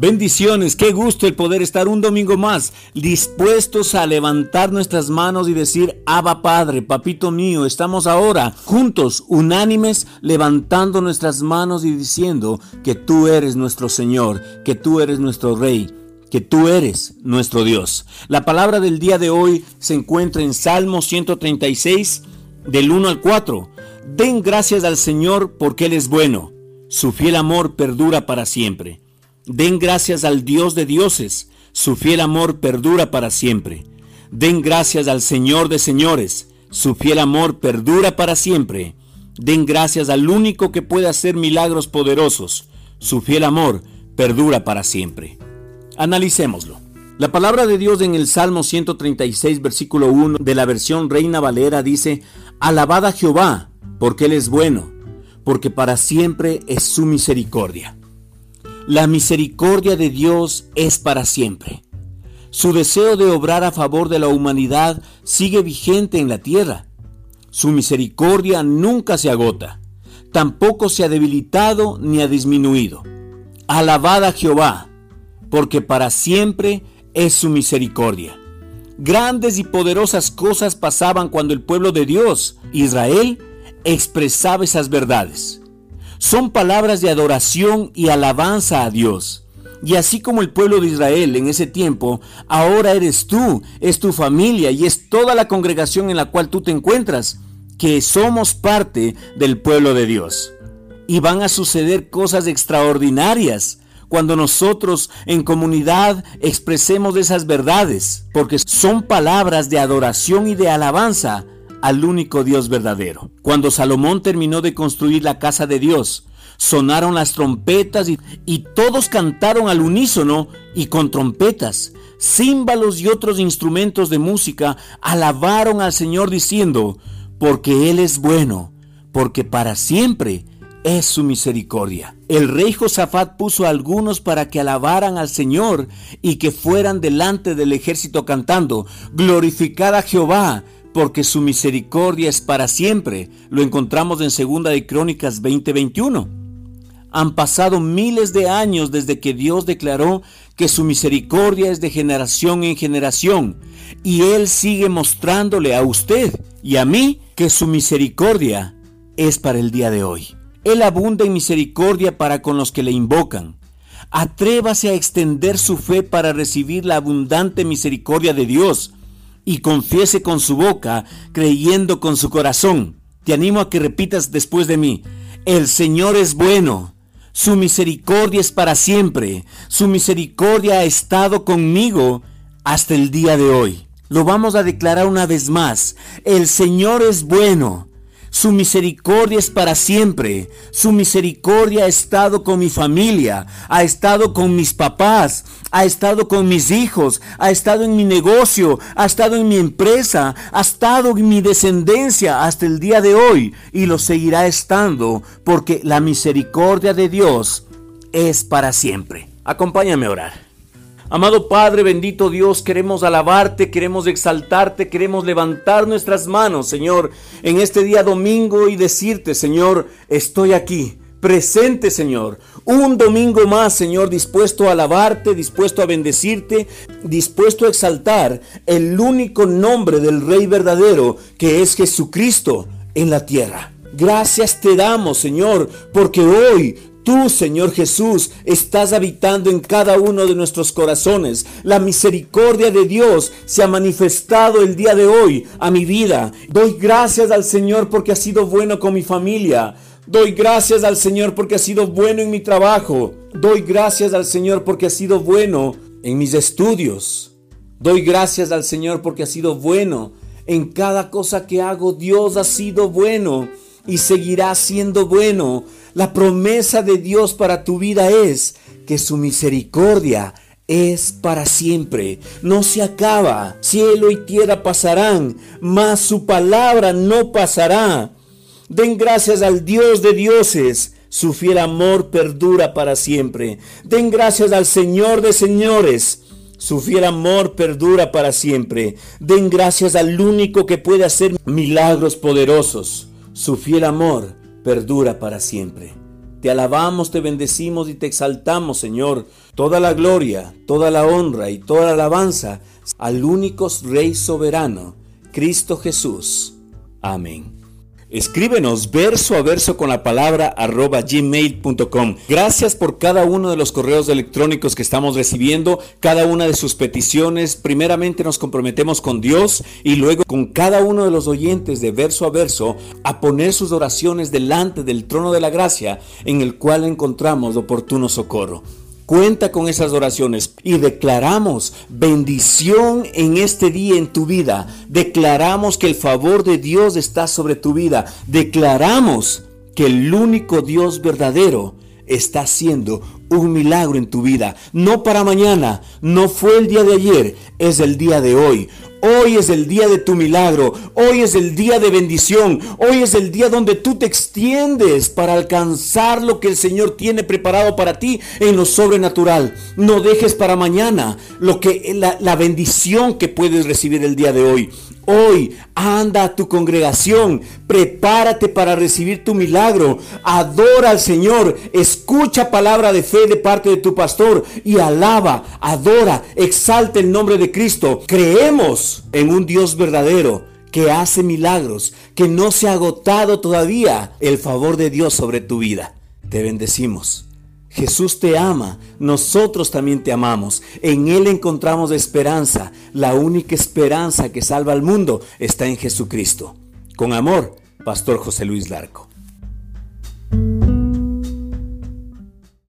Bendiciones, qué gusto el poder estar un domingo más dispuestos a levantar nuestras manos y decir, Abba Padre, papito mío, estamos ahora juntos, unánimes, levantando nuestras manos y diciendo que tú eres nuestro Señor, que tú eres nuestro Rey, que tú eres nuestro Dios. La palabra del día de hoy se encuentra en Salmo 136, del 1 al 4. Den gracias al Señor porque Él es bueno, su fiel amor perdura para siempre. Den gracias al Dios de dioses, su fiel amor perdura para siempre. Den gracias al Señor de señores, su fiel amor perdura para siempre. Den gracias al único que puede hacer milagros poderosos, su fiel amor perdura para siempre. Analicémoslo. La palabra de Dios en el Salmo 136, versículo 1 de la versión Reina Valera dice, Alabad a Jehová, porque Él es bueno, porque para siempre es su misericordia. La misericordia de Dios es para siempre. Su deseo de obrar a favor de la humanidad sigue vigente en la tierra. Su misericordia nunca se agota, tampoco se ha debilitado ni ha disminuido. Alabad a Jehová, porque para siempre es su misericordia. Grandes y poderosas cosas pasaban cuando el pueblo de Dios, Israel, expresaba esas verdades son palabras de adoración y alabanza a Dios. Y así como el pueblo de Israel en ese tiempo, ahora eres tú, es tu familia y es toda la congregación en la cual tú te encuentras, que somos parte del pueblo de Dios. Y van a suceder cosas extraordinarias cuando nosotros en comunidad expresemos esas verdades, porque son palabras de adoración y de alabanza al único Dios verdadero. Cuando Salomón terminó de construir la casa de Dios, sonaron las trompetas y, todos cantaron al unísono y con trompetas, címbalos y otros instrumentos de música alabaron al Señor diciendo, porque Él es bueno, porque para siempre es su misericordia. El rey Josafat puso a algunos para que alabaran al Señor y que fueran delante del ejército cantando, glorificad a Jehová, porque su misericordia es para siempre. Lo encontramos en Segunda de Crónicas 20:21. Han pasado miles de años desde que Dios declaró que su misericordia es de generación en generación y Él sigue mostrándole a usted y a mí que su misericordia es para el día de hoy. Él abunda en misericordia para con los que le invocan. Atrévase a extender su fe para recibir la abundante misericordia de Dios y confiese con su boca, creyendo con su corazón. Te animo a que repitas después de mí, el Señor es bueno, su misericordia es para siempre, su misericordia ha estado conmigo hasta el día de hoy. Lo vamos a declarar una vez más, el Señor es bueno, su misericordia es para siempre. Su misericordia ha estado con mi familia, ha estado con mis papás, ha estado con mis hijos, ha estado en mi negocio, ha estado en mi empresa, ha estado en mi descendencia hasta el día de hoy y lo seguirá estando porque la misericordia de Dios es para siempre. Acompáñame a orar. Amado Padre, bendito Dios, queremos alabarte, queremos exaltarte, queremos levantar nuestras manos, Señor, en este día domingo y decirte, Señor, estoy aquí, presente, Señor. Un domingo más, Señor, dispuesto a alabarte, dispuesto a bendecirte, dispuesto a exaltar el único nombre del Rey verdadero, que es Jesucristo en la tierra. Gracias te damos, Señor, porque hoy Tú, Señor Jesús, estás habitando en cada uno de nuestros corazones. La misericordia de Dios se ha manifestado el día de hoy a mi vida. Doy gracias al Señor porque ha sido bueno con mi familia. Doy gracias al Señor porque ha sido bueno en mi trabajo. Doy gracias al Señor porque ha sido bueno en mis estudios. Doy gracias al Señor porque ha sido bueno en cada cosa que hago. Dios ha sido bueno y seguirá siendo bueno. La promesa de Dios para tu vida es que su misericordia es para siempre, no se acaba. Cielo y tierra pasarán, mas su palabra no pasará. Den gracias al Dios de dioses, su fiel amor perdura para siempre. Den gracias al Señor de señores, su fiel amor perdura para siempre. Den gracias al único que puede hacer milagros poderosos, su fiel amor perdura para siempre. Te alabamos, te bendecimos y te exaltamos, Señor. Toda la gloria, toda la honra y toda la alabanza al único Rey soberano, Cristo Jesús. Amén. Escríbenos verso a verso con la palabra arroba gmail.com. Gracias por cada uno de los correos electrónicos que estamos recibiendo, cada una de sus peticiones. Primeramente nos comprometemos con Dios y luego con cada uno de los oyentes de verso a verso a poner sus oraciones delante del trono de la gracia en el cual encontramos oportuno socorro. Cuenta con esas oraciones y declaramos bendición en este día en tu vida. Declaramos que el favor de Dios está sobre tu vida. Declaramos que el único Dios verdadero está haciendo un milagro en tu vida. No para mañana, no fue el día de ayer, es el día de hoy. Hoy es el día de tu milagro, hoy es el día de bendición, hoy es el día donde tú te extiendes para alcanzar lo que el Señor tiene preparado para ti en lo sobrenatural. No dejes para mañana lo que la, la bendición que puedes recibir el día de hoy. Hoy anda a tu congregación, prepárate para recibir tu milagro, adora al Señor, escucha palabra de fe de parte de tu pastor y alaba, adora, exalta el nombre de Cristo. Creemos en un Dios verdadero que hace milagros, que no se ha agotado todavía el favor de Dios sobre tu vida. Te bendecimos. Jesús te ama, nosotros también te amamos. En Él encontramos esperanza. La única esperanza que salva al mundo está en Jesucristo. Con amor, Pastor José Luis Larco.